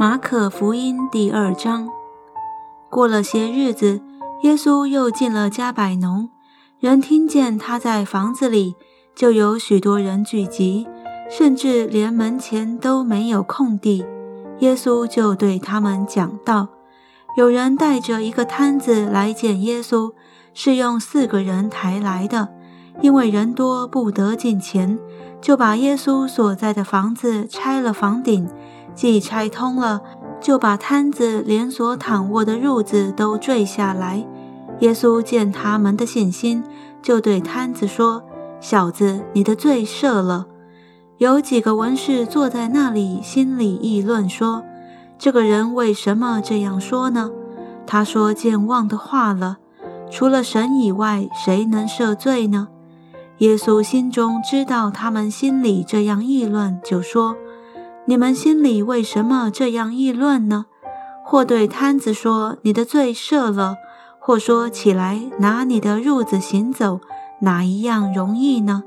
马可福音第二章。过了些日子，耶稣又进了加百农，人听见他在房子里，就有许多人聚集，甚至连门前都没有空地。耶稣就对他们讲道：有人带着一个摊子来见耶稣，是用四个人抬来的，因为人多不得进前，就把耶稣所在的房子拆了房顶。既拆通了，就把摊子连所躺卧的褥子都坠下来。耶稣见他们的信心，就对摊子说：“小子，你的罪赦了。”有几个文士坐在那里，心里议论说：“这个人为什么这样说呢？他说健忘的话了。除了神以外，谁能赦罪呢？”耶稣心中知道他们心里这样议论，就说。你们心里为什么这样议论呢？或对摊子说：“你的罪赦了。”或说：“起来，拿你的褥子行走。”哪一样容易呢？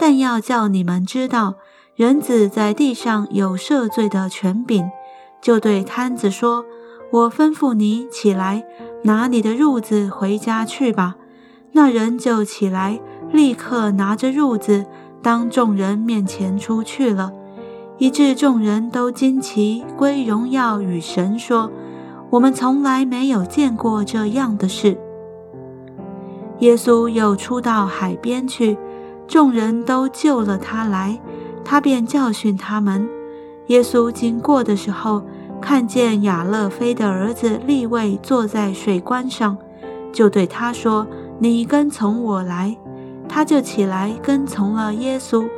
但要叫你们知道，人子在地上有赦罪的权柄。就对摊子说：“我吩咐你起来，拿你的褥子回家去吧。”那人就起来，立刻拿着褥子，当众人面前出去了。以致众人都惊奇，归荣耀与神，说：“我们从来没有见过这样的事。”耶稣又出到海边去，众人都救了他来，他便教训他们。耶稣经过的时候，看见亚勒菲的儿子利位坐在水关上，就对他说：“你跟从我来。”他就起来跟从了耶稣。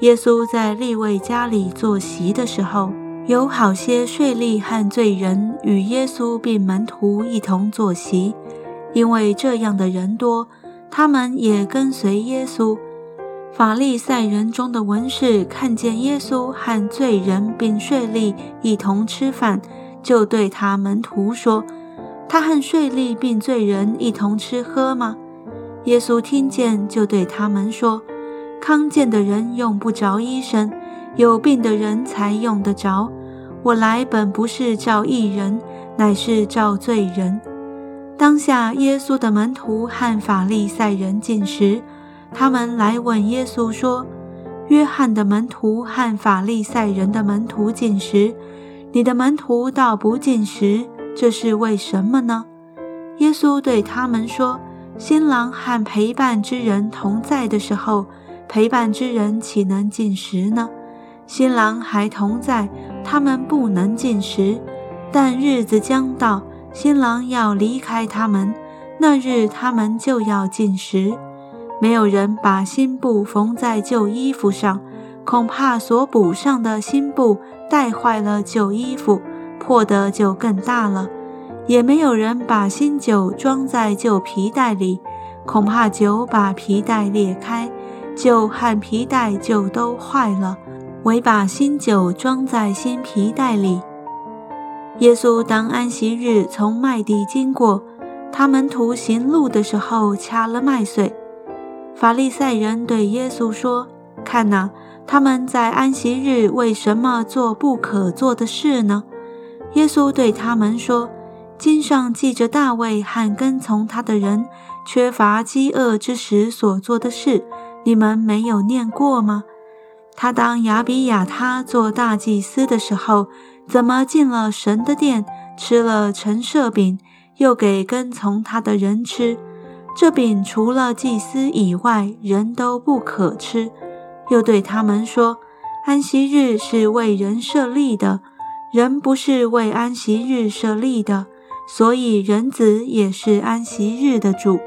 耶稣在利未家里坐席的时候，有好些税吏和罪人与耶稣并门徒一同坐席，因为这样的人多，他们也跟随耶稣。法利赛人中的文士看见耶稣和罪人并税吏一同吃饭，就对他门徒说：“他和税吏并罪人一同吃喝吗？”耶稣听见，就对他们说。康健的人用不着医生，有病的人才用得着。我来本不是召义人，乃是召罪人。当下，耶稣的门徒和法利赛人进食，他们来问耶稣说：“约翰的门徒和法利赛人的门徒进食，你的门徒倒不进食，这是为什么呢？”耶稣对他们说：“新郎和陪伴之人同在的时候。”陪伴之人岂能进食呢？新郎还同在，他们不能进食。但日子将到，新郎要离开他们，那日他们就要进食。没有人把新布缝在旧衣服上，恐怕所补上的新布带坏了旧衣服，破的就更大了。也没有人把新酒装在旧皮袋里，恐怕酒把皮袋裂开。旧和皮带就都坏了，唯把新酒装在新皮带里。耶稣当安息日从麦地经过，他门徒行路的时候掐了麦穗。法利赛人对耶稣说：“看哪，他们在安息日为什么做不可做的事呢？”耶稣对他们说：“经上记着大卫和跟从他的人缺乏饥饿之时所做的事。”你们没有念过吗？他当亚比亚他做大祭司的时候，怎么进了神的殿，吃了陈设饼，又给跟从他的人吃？这饼除了祭司以外，人都不可吃。又对他们说：安息日是为人设立的，人不是为安息日设立的，所以人子也是安息日的主。